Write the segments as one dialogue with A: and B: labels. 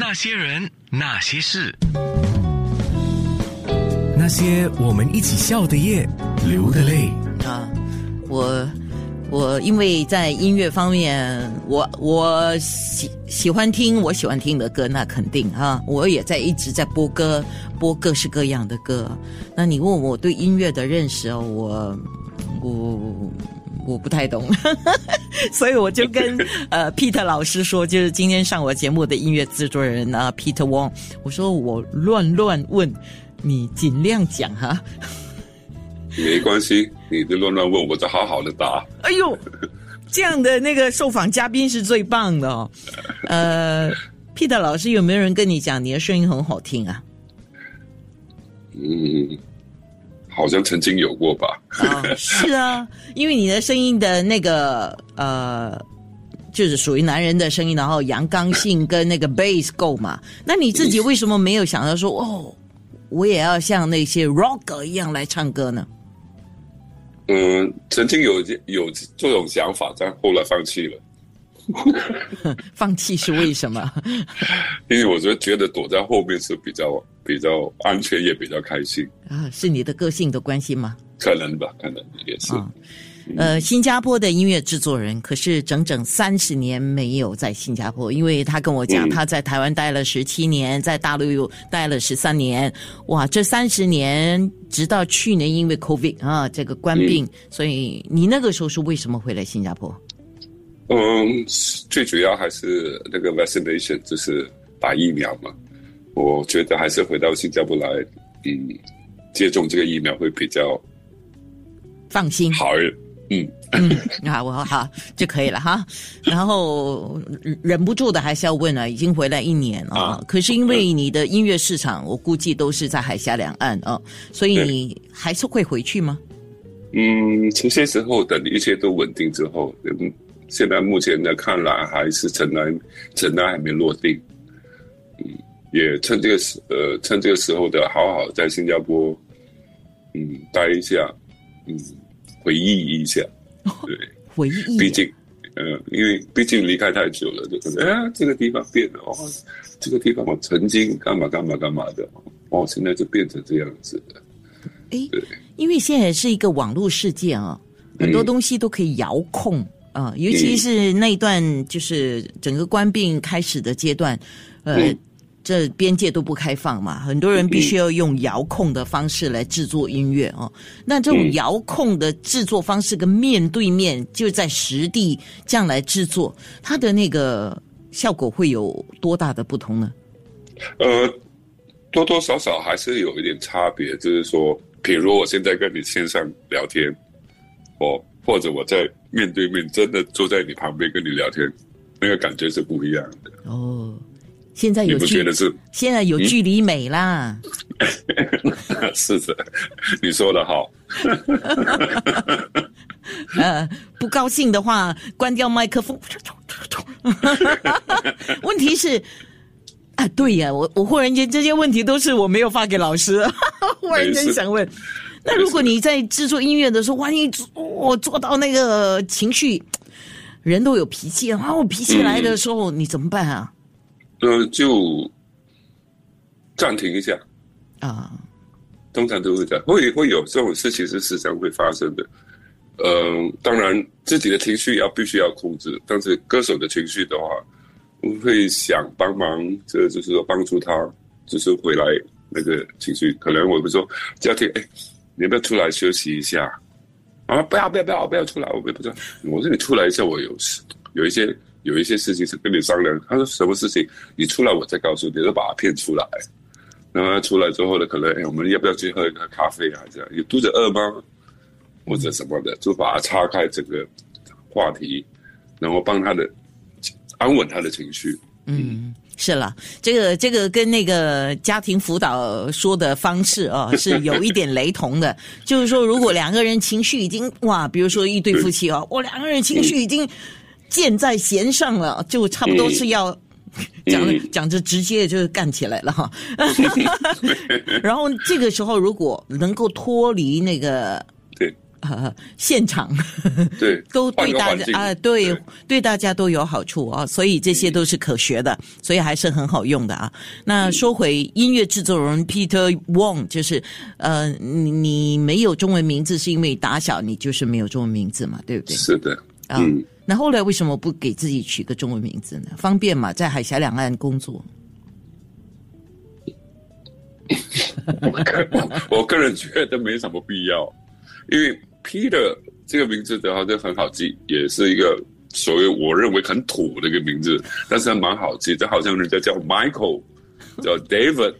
A: 那些人，那些事，
B: 那些我们一起笑的夜，流的泪。
C: 啊，我我因为在音乐方面，我我喜喜欢听我喜欢听的歌，那肯定哈，我也在一直在播歌，播各式各样的歌。那你问我对音乐的认识哦，我我我不太懂，所以我就跟 呃 Peter 老师说，就是今天上我节目的音乐制作人啊 Peter Wong，我说我乱乱问，你尽量讲哈。
D: 没关系，你就乱乱问，我就好好的答。
C: 哎呦，这样的那个受访嘉宾是最棒的哦。呃，Peter 老师，有没有人跟你讲你的声音很好听啊？
D: 嗯，好像曾经有过吧。
C: 啊，是啊，因为你的声音的那个呃，就是属于男人的声音，然后阳刚性跟那个 bass 够嘛。那你自己为什么没有想到说哦，我也要像那些 rocker 一样来唱歌呢？
D: 嗯，曾经有有这种想法，但后来放弃了。
C: 放弃是为什么？
D: 因为我觉得觉得躲在后面是比较比较安全，也比较开心。
C: 啊，是你的个性的关系吗？
D: 可能吧，可能也是。
C: 啊呃，新加坡的音乐制作人，可是整整三十年没有在新加坡，因为他跟我讲，
D: 嗯
C: 他在台湾待了十七年，在大陆又待了十三年，哇，这三十年直到去年因为 COVID 啊这个官病，所以你那个时候是为什么会来新加坡？
D: 嗯，最主要还是那个 vaccination，就是打疫苗嘛。我觉得还是回到新加坡来，嗯，接种这个疫苗会比较
C: 放心，
D: 好一。嗯，
C: 嗯，好，我好就可以了哈。然后忍不住的还是要问啊，已经回来一年了，
D: 啊
C: 可是因为你的音乐市场，我估计都是在海峡两岸啊，所以你还是会回去吗？
D: 嗯，这些时候等一切都稳定之后，嗯，现在目前的看来还是尘埃尘埃还没落定。嗯，也趁这个时呃趁这个时候的好好在新加坡，嗯，待一下，嗯，回忆一下，对，
C: 回忆，
D: 毕竟，呃，因为毕竟离开太久了，就可能哎，这个地方变了哦，这个地方我曾经干嘛干嘛干嘛的，哦，现在就变成这样子了。
C: 诶
D: 对，
C: 因为现在是一个网络世界啊，很多东西都可以遥控啊、尤其是那一段就是整个官病开始的阶段，呃。
D: 嗯
C: 这边界都不开放嘛，很多人必须要用遥控的方式来制作音乐哦。那这种
D: 嗯
C: 遥控的制作方式跟面对面就在实地这样来制作，它的那个效果会有多大的不同呢？
D: 呃，多多少少还是有一点差别，就是说，比如我现在跟你线上聊天，哦，或者我在面对面真的坐在你旁边跟你聊天，那个感觉是不一样的。
C: 哦，现在有距
D: 不觉得是？
C: 现在有距离美啦。
D: 是的，你说的好。
C: 呃，不高兴的话，关掉麦克风。问题是，啊，对呀，我我忽然间这些问题都是我没有发给老师，忽然间想问，那如果你在制作音乐的时候，万一我做到那个情绪，人都有脾气啊，我脾气来的时候，你怎么办啊？
D: 呃，就暂停一下，
C: 啊，
D: 通常都会这样，会会有这种事情是时常会发生的。嗯、当然自己的情绪要必须要控制，但是歌手的情绪的话，我会想帮忙，这就是说帮助他，就是回来那个情绪。可能我会说家庭，哎，你要不要出来休息一下？啊，不要不要不要不要出来，我也不知道。我说你出来一下，我有事，有一些有一些事情是跟你商量。他说什么事情？你出来我再告诉你，就把他骗出来。然后他出来之后呢，可能哎，我们要不要去喝一个咖啡啊？这样有肚子饿吗？或者什么的，就把他岔开这个话题，然后帮他的安稳他的情绪。
C: 嗯，是了，这个这个跟那个家庭辅导说的方式啊、是有一点雷同的。就是说，如果两个人情绪已经哇，比如说一对夫妻哦，我两个人情绪已经箭在弦上了，就差不多是要。讲着讲着，直接就干起来了哈。然后这个时候，如果能够脱离那个
D: 对
C: 呃现场，
D: 对，
C: 都对大家啊，对
D: 对
C: 对大家都有好处啊，所以这些都是可学的，所以还是很好用的啊。那说回音乐制作人 Peter Wong，就是呃，你你没有中文名字是因为打小你就是没有中文名字嘛，对不对？
D: 是的，
C: 啊，
D: 嗯，
C: 那后来为什么不给自己取个中文名字呢？方便嘛，在海峡两岸工作。
D: 我个人觉得没什么必要，因为 Peter 这个名字的话就很好记，也是一个所谓我认为很土的一个名字，但是还蛮好记。就好像人家叫 Michael，叫 David，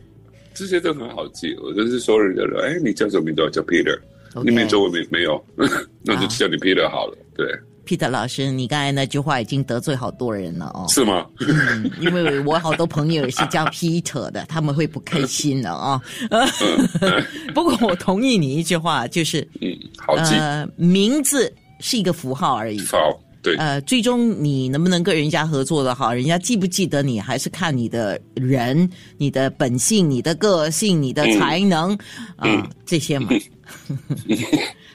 D: 这些都很好记。我就是说人家说，哎，你叫什么名字？我叫
C: Peter，OK
D: 你没中文名没有？那就叫你 Peter 好了。对，
C: Peter 老师，你刚才那句话已经得罪好多人了哦。
D: 是吗？
C: 嗯，因为我好多朋友也是叫 Peter 的，他们会不开心的啊、不过我同意你一句话，就是
D: 嗯，好记，
C: 呃，名字是一个符号而已。
D: 好，对，
C: 呃，最终你能不能跟人家合作的好，人家记不记得你，还是看你的人、你的本性、你的个性、你的才能啊、这些嘛。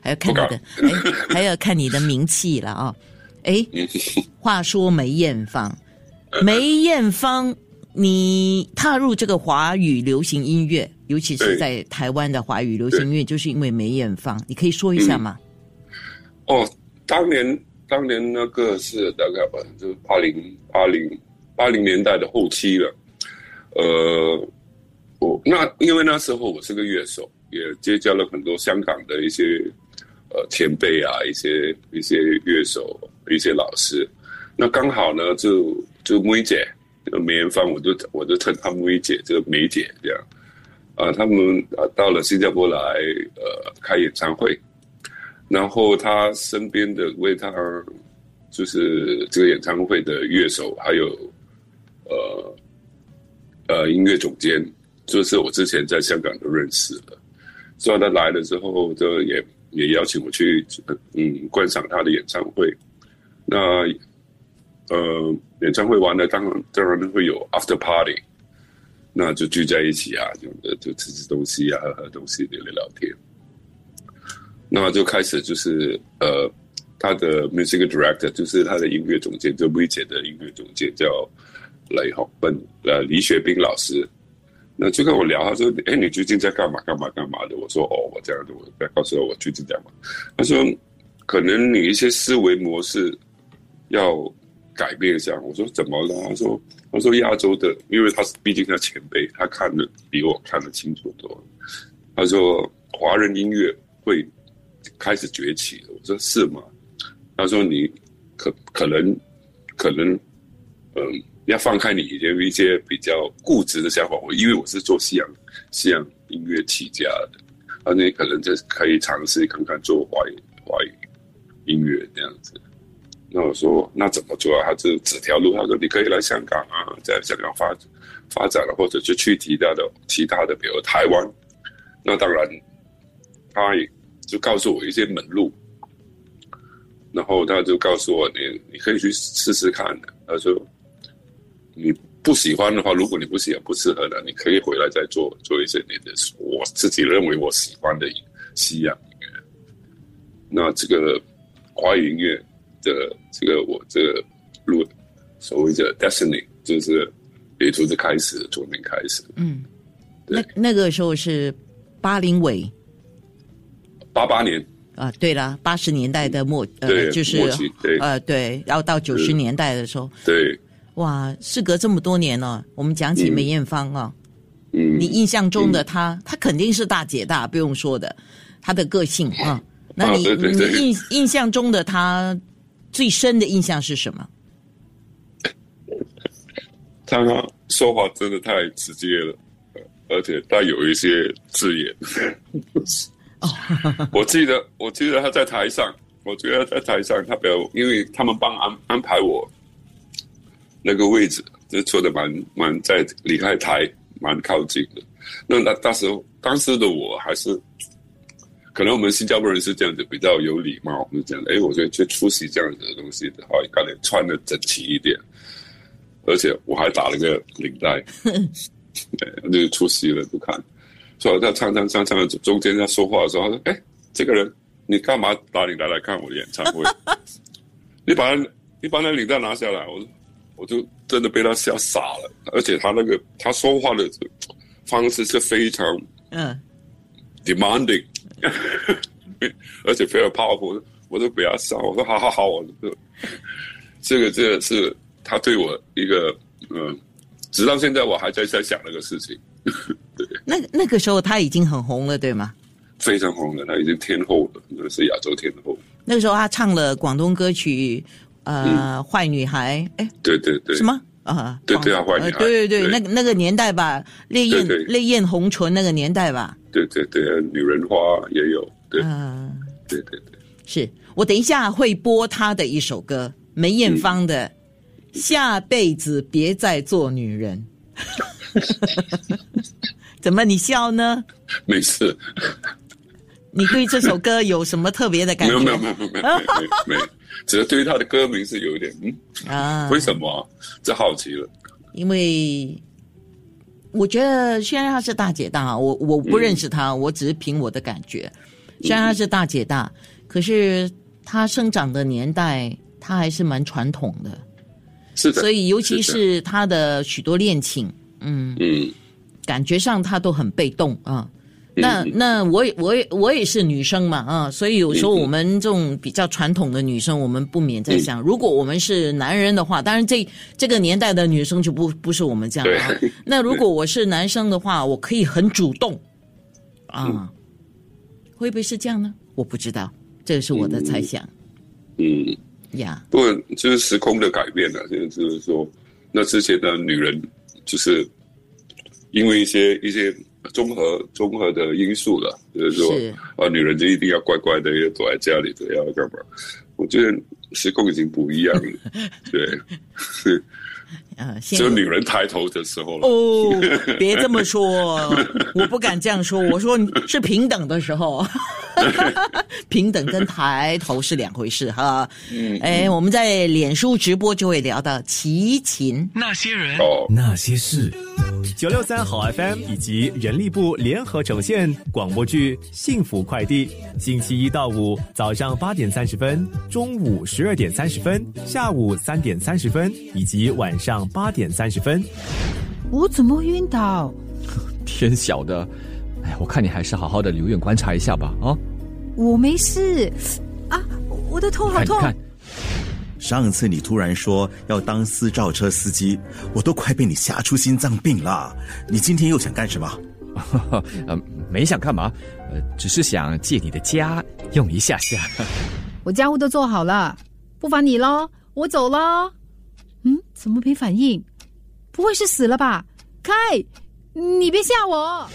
C: 还要看你的，哎，还要看你的名气了啊。哎，话说梅艳芳，梅艳芳，你踏入这个华语流行音乐，尤其是在台湾的华语流行音乐，就是因为梅艳芳，你可以说一下吗？
D: 哦，当年当年那个是大概吧，就是八零八零八零年代的后期了。呃，我那因为那时候我是个乐手，也结交了很多香港的一些呃前辈啊，一些一些乐手，一些老师。那刚好呢，就就梅姐，梅艳芳，我就我就称她梅姐，这个梅姐这样。啊，他们啊到了新加坡来呃开演唱会，然后他身边的为他就是这个演唱会的乐手，还有呃呃音乐总监，就是我之前在香港都认识了，所以他来了之后，就也也邀请我去嗯观赏他的演唱会。那呃演唱会完了，当然当然会有 after party，那就聚在一起啊，就就吃吃东西啊，喝喝东西，聊聊聊天。那就开始就是呃，他的 music director 就是他的音乐总监，就薇姐的音乐总监叫雷宏奔呃李雪冰老师。那就跟我聊，他说：“哎，你最近在干嘛？干嘛干嘛的？”我说：“哦，我这样的，我不要告诉我我最近在干嘛。”他说：“可能你一些思维模式要改变一下。”我说：“怎么了？”他说：“他说亚洲的，因为他是毕竟他前辈，他看的比我看得清楚多了。他说华人音乐会开始崛起。我说是吗？他说你可可能可能嗯，要放开你以前一些比较固执的想法。我因为我是做西洋西洋音乐起家的，而你可能就可以尝试看看做华语华语音乐这样子。那我说那怎么做啊？他就指条路，他说你可以来香港啊，在香港发发展了，或者就去其他的其他的，比如台湾。那当然，他也就告诉我一些门路，然后他就告诉我你你可以去试试看的。他说你不喜欢的话，如果你不喜欢不适合的，你可以回来再做做一些你的我自己认为我喜欢的西洋音乐。那这个华语音乐的这个我这个路所谓的 destiny 就是也就是开始从零开始。
C: 嗯，那那个时候是八零尾。
D: 八八年。
C: 啊，对了，八十年代的末呃，就是
D: 对。
C: 呃对，然后到九十年代的时候，
D: 对，
C: 哇，事隔这么多年了，我们讲起梅艳芳啊，
D: 嗯，
C: 你印象中的她，她肯定是大姐大，不用说的，她的个性啊，那你
D: 对对对
C: 你印印象中的她最深的印象是什么？
D: 他说话真的太直接了，呃而且带有一些字眼。我记得，我记得他在台上，我觉得在台上他表，因为他们帮安安排我那个位置，就坐的蛮蛮在离开台蛮靠近的。那那那时候当时的我还是，可能我们新加坡人是这样子，比较有礼貌，我们这样的。哎，我觉得去出席这样子的东西的话，应该得穿的整齐一点。而且我还打了个领带，对，就出席了不看。所以他唱唱唱唱，中间在说话的时候，他说：“哎，这个人你干嘛打领带来看我的演唱会？你把他你把那领带拿下来，我我就真的被他吓傻了。而且他那个他说话的方式是非常
C: 嗯
D: demanding，而且非常 powerful，我都不要笑。我说好好好，我这个这个是他对我一个嗯，直到现在我还在在想那个事情。
C: 那那个时候他已经很红了，对吗？
D: 非常红了，他已经天后了，那是亚洲天后。
C: 那个时候他唱了广东歌曲，呃，坏女孩，哎，
D: 对对对，
C: 什么？啊？
D: 对对啊，坏女孩，
C: 对对对，那个那个年代吧，烈焰烈焰红唇那个年代吧，
D: 对对对，女人花也有，对。
C: 嗯，
D: 对对对，
C: 是我等一下会播她的一首歌，梅艳芳的《下辈子别再做女人》。怎么你笑呢？
D: 没事，
C: 你对这首歌有什么特别的感觉？
D: 没有没有没有没有没有只是对于他的歌名是有一点嗯，
C: 啊，
D: 为什么啊？这好奇了，
C: 因为我觉得虽然她是大姐大，我我不认识她，我只是凭我的感觉。虽然她是大姐大，可是她生长的年代，她还是蛮传统的，
D: 是的，
C: 所以尤其
D: 是
C: 她的许多恋情，嗯，
D: 嗯
C: 感觉上她都很被动啊。那那我也我也我也是女生嘛啊，所以有时候我们这种比较传统的女生，我们不免在想，如果我们是男人的话，当然这这个年代的女生就不不是我们这样啊。那如果我是男生的话，我可以很主动啊，会不会是这样呢？我不知道，这是我的猜想。
D: 嗯，
C: 呀。
D: 不过就是时空的改变了，就是就是说，那之前的女人就是因为一些一些综合综合的因素了，就是说
C: 是
D: 啊，女人就一定要乖乖的要躲在家里的，要干嘛？我觉得时空已经不一样了，对，是
C: 呃，现
D: 只有女人抬头的时候了。
C: 哦，别这么说，我不敢这样说。我说是平等的时候，平等跟抬头是两回事哈。
D: 嗯
C: 哎，我们在脸书直播就会聊到齐秦。
A: 那些人，
D: 哦，
B: 那些事，
E: 九六三好 FM 以及人力部联合呈现广播剧《幸福快递》，星期一到五早上八点三十分，中午十二点三十分，下午三点三十分以及晚上八点三十分。
F: 我怎么会晕倒？
G: 天晓得，哎，我看你还是好好的留院观察一下吧。啊，
F: 我没事啊，我的头好痛。
G: 看看，
H: 上次你突然说要当私照车司机，我都快被你吓出心脏病了。你今天又想干什么？
G: 呃，没想干嘛，呃，只是想借你的家用一下下。
F: 我家务都做好了，不烦你喽，我走喽。怎么没反应？不会是死了吧？开，你别吓我。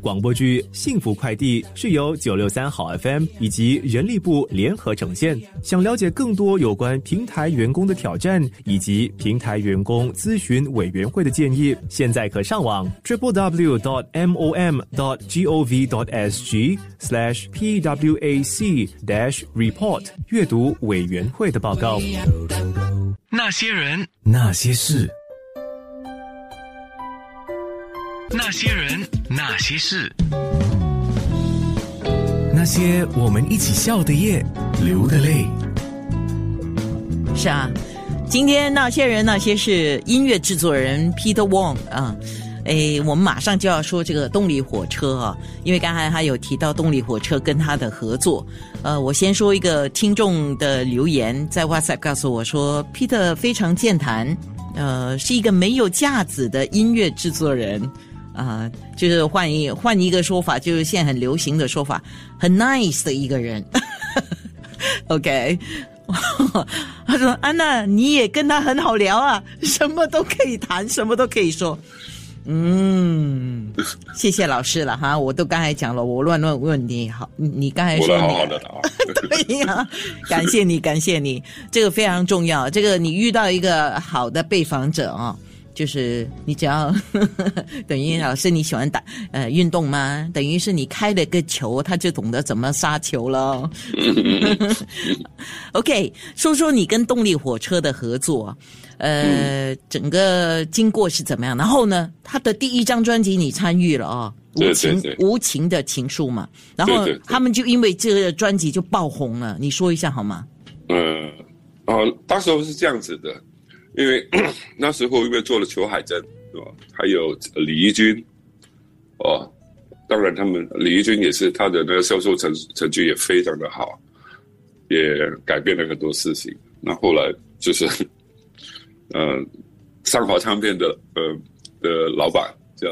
E: 广播剧《幸福快递》是由九六三好 FM 以及人力部联合呈现。想了解更多有关平台员工的挑战以及平台员工咨询委员会的建议，现在可上网 triple w dot m o m dot g o v dot s g slash p w a c dash report 阅读委员会的报告。
A: 那些人，
B: 那些事，
A: 那些人，那些事，
B: 那些我们一起笑的夜，流的泪。
C: 是啊，今天那些人那些事，音乐制作人 Peter Wong 啊。诶，我们马上就要说这个动力火车啊，因为刚才他有提到动力火车跟他的合作。呃，我先说一个听众的留言，在 WhatsApp 告诉我说，Peter 非常健谈，呃，是一个没有架子的音乐制作人。啊、就是换一换一个说法，就是现在很流行的说法，很 nice 的一个人。OK，他说：“安娜，你也跟他很好聊啊，什么都可以谈，什么都可以说。”嗯，谢谢老师了哈，我都刚才讲了，我乱乱问你好，你你刚才说你
D: 来好好的答。
C: 对呀，感谢你，感谢你，这个非常重要。这个你遇到一个好的被访者啊、就是你只要 等于老师你喜欢打呃运动吗？等于是你开了个球，他就懂得怎么杀球了。OK，说说你跟动力火车的合作，呃，整个经过是怎么样？然后呢，他的第一张专辑你参与了哦，无情无情的情书嘛，然后他们就因为这个专辑就爆红了，你说一下好吗？
D: 嗯，哦，当时候是这样子的，因为 那时候因为做了裘海珍哦，还有李怡君，哦，当然他们李怡君也是他的那个销售成成绩也非常的好，也改变了很多事情。那后来就是，嗯、上华唱片的呃的老板叫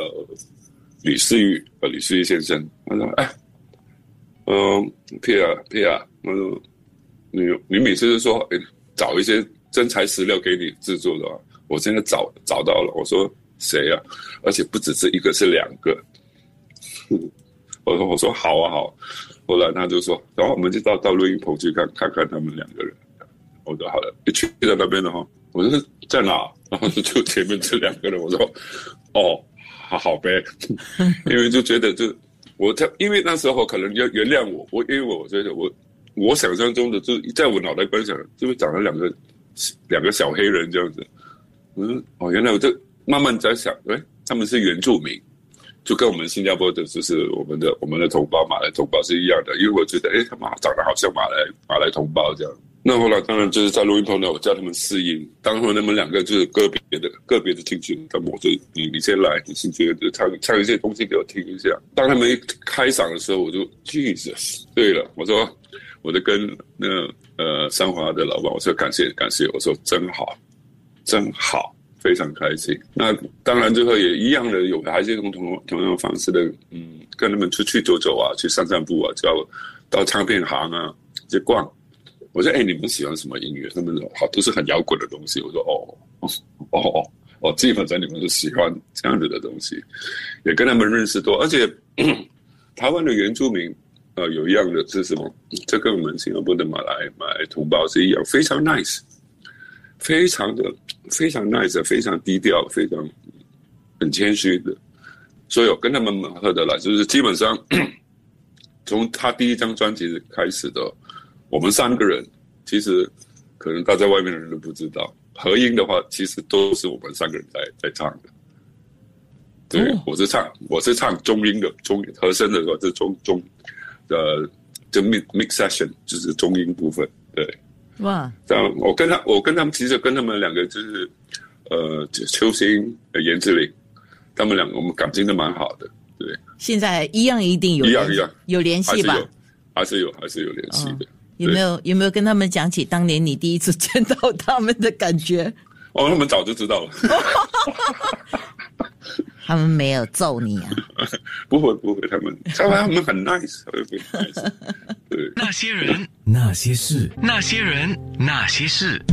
D: 李思玉，呃吕思玉先生，他说，哎，嗯，皮尔皮尔，他说。你你每次都说，哎找一些真材实料给你制作的，我现在找找到了。我说谁呀、而且不只是一个，是两个。我说我说好啊好。后来他就说，然后我们就到到录音棚去看看看他们两个人。我说好了，一去到那边的话，我说在哪？然 后就前面这两个人，我说哦，好好呗，因为就觉得就我在，因为那时候可能要原谅我，我因为我觉得我我想象中的就在我脑袋观想，就是长了两个两个小黑人这样子。嗯，哦，原来我就慢慢在想，哎，他们是原住民，就跟我们新加坡的，就是我们的我们的同胞马来同胞是一样的。因为我觉得，哎，他们长得好像马来马来同胞这样。那后来当然就是在录音棚呢，我叫他们试音。当时他们两个就是个别的个别的进去，那么我就你你先来，你先觉得唱唱一些东西给我听一下。当他们一开嗓的时候，我就 Jesus，对了，我说我就跟那呃三华的老板，我说感谢感谢，我说真好，真好，非常开心。那当然最后也一样的有，还是用同同样的方式的，嗯，跟他们出去走走啊，去散散步啊，叫到唱片行啊去逛。我说：“哎，你们喜欢什么音乐？”他们说：“好，都是很摇滚的东西。”我说：“哦，哦哦哦，基本上你们都喜欢这样子的东西，也跟他们认识多。而且 台湾的原住民，呃，有一样的是什么？这跟我们新加坡的马来马来同胞是一样，非常 nice，非常的非常 nice，非常低调，非常很谦虚的。所以我跟他们蛮合得来，就是基本上从他第一张专辑开始的。我们三个人其实可能大家外面的人都不知道，合音的话其实都是我们三个人在在唱的。对，
C: 哦
D: 我是唱我是唱中音的中和声的时候是中中呃就 mix mix session 就是中英部分。对，
C: 哇，
D: 这样我跟他我跟他们其实跟他们两个就是呃邱星呃严志玲，他们两个我们感情都蛮好的。对，
C: 现在一样一定有
D: 一样一样
C: 有联系吧？
D: 还是有还是有联系的。
C: 有没有有没有跟他们讲起当年你第一次见到他们的感觉？
D: 哦，他们早就知道了。
C: 他们没有揍你啊？
D: 不会不会，他们他们他们很 nice，
A: 那些人，
B: 那些事，
A: 那些人，那些事，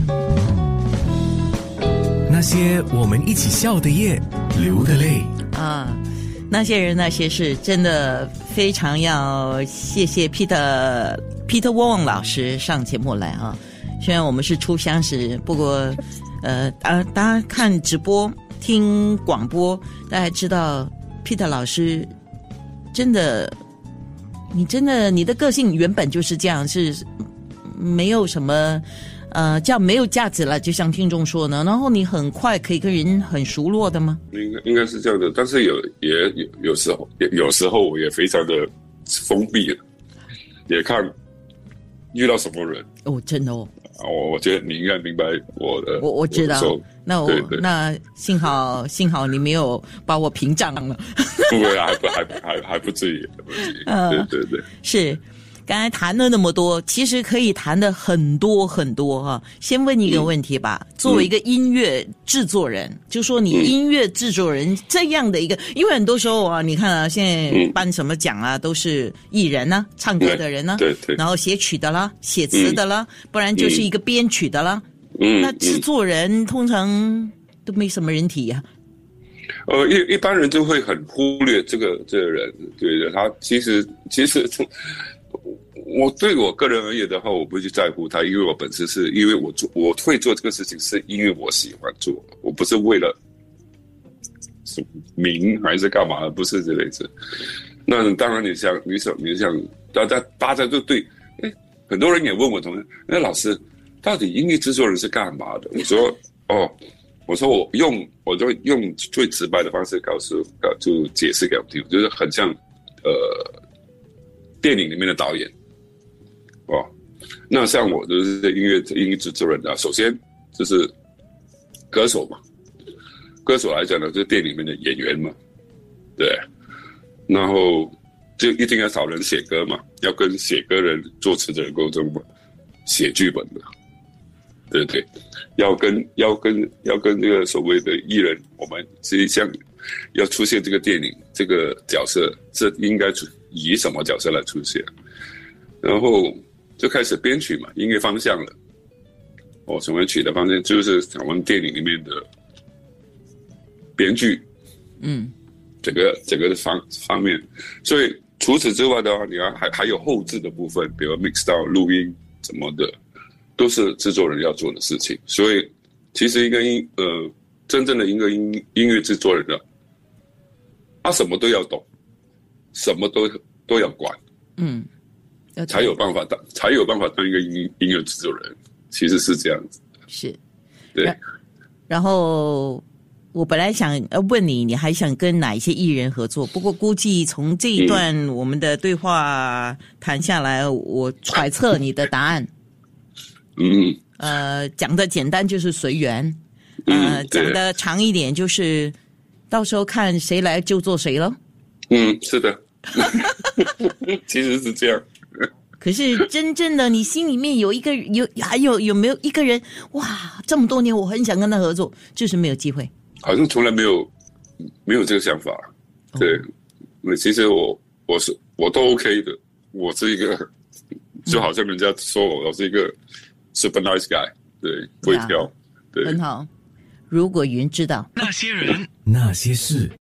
B: 那些我们一起笑的夜，流的泪。
C: 啊，那些人那些事，真的非常要谢谢 Peter Peter Wong 老师上节目来啊。虽然我们是初相识，不过呃，大大家看直播、听广播，大家知道 Peter 老师真的，你真的你的个性原本就是这样，是没有什么。呃，叫没有价值了，就像听众说呢。然后你很快可以跟人很熟络的吗？
D: 应该应该是这样的，但是有也有有时候也有时候我也非常的封闭了，也看遇到什么人
C: 哦，真的哦，
D: 啊，我我觉得你应该明白我的，
C: 我我知道那我那幸好幸好你没有把我屏障了。
D: 不会还不还不还还不至于，还不至于，
C: 嗯
D: 对对对。
C: 是，刚才谈了那么多，其实可以谈的很多很多哈、先问一个问题吧，作为一个音乐制作人，就说你音乐制作人这样的一个，因为很多时候啊，你看啊，现在颁什么奖啊，都是艺人呐、唱歌的人呐、
D: 对对。
C: 然后写曲的啦，写词的啦，不然就是一个编曲的啦。
D: 嗯，
C: 那制
D: 嗯
C: 作人通常都没什么人提呀、
D: 呃，一一般人就会很忽略这个这个人，对的，他其实其实，我对我个人而言的话，我不会去在乎他，因为我本身是因为我做我会做这个事情，是因为我喜欢做，我不是为了什么名还是干嘛，不是这类子。那当然，你想，你想，你想，大家大家就对，哎，很多人也问我同学，那老师到底音乐制作人是干嘛的？我说，哦，我说我用，我就用最直白的方式告诉，告就解释给我听，就是很像，呃，电影里面的导演，哦，那像我就是音乐音乐制作人啊，首先就是歌手嘛，歌手来讲呢，就是电影里面的演员嘛，对，然后就一定要找人写歌嘛，要跟写歌人、作词的人沟通嘛，写剧本的，对对？要跟要跟要跟这个所谓的艺人，我们实际上要出现这个电影这个角色，这应该出以什么角色来出现？然后就开始编曲嘛，音乐方向了。哦，什么曲的方向就是我们电影里面的编剧，
C: 嗯，
D: 整个整个的方方面。所以除此之外的话，你要还还有后置的部分，比如 mix 到录音什么的。都是制作人要做的事情，所以其实一个音呃，真正的一个音音乐制作人呢，他什么都要懂，什么都都要管，
C: 嗯，
D: 才有办法当才有办法当一个音音乐制作人，其实是这样子。
C: 是，
D: 对。
C: 然后我本来想呃问你，你还想跟哪一些艺人合作？不过估计从这一段我们的对话谈下来，我揣测你的答案。
D: 嗯，
C: 呃，讲的简单就是随缘，呃，讲的长一点就是到时候看谁来就做谁了。
D: 嗯，是的，其实是这样。
C: 可是真正的你心里面有一个有还有有没有一个人哇？这么多年我很想跟他合作，就是没有机会。
D: 好像从来没有没有这个想法。对，那其实我我是我都 OK 的。我是一个就好像人家说我我是一个。Super nice guy，对，不会挑，对，
C: 很好。如果云知道
A: 那些人，
B: 那些事。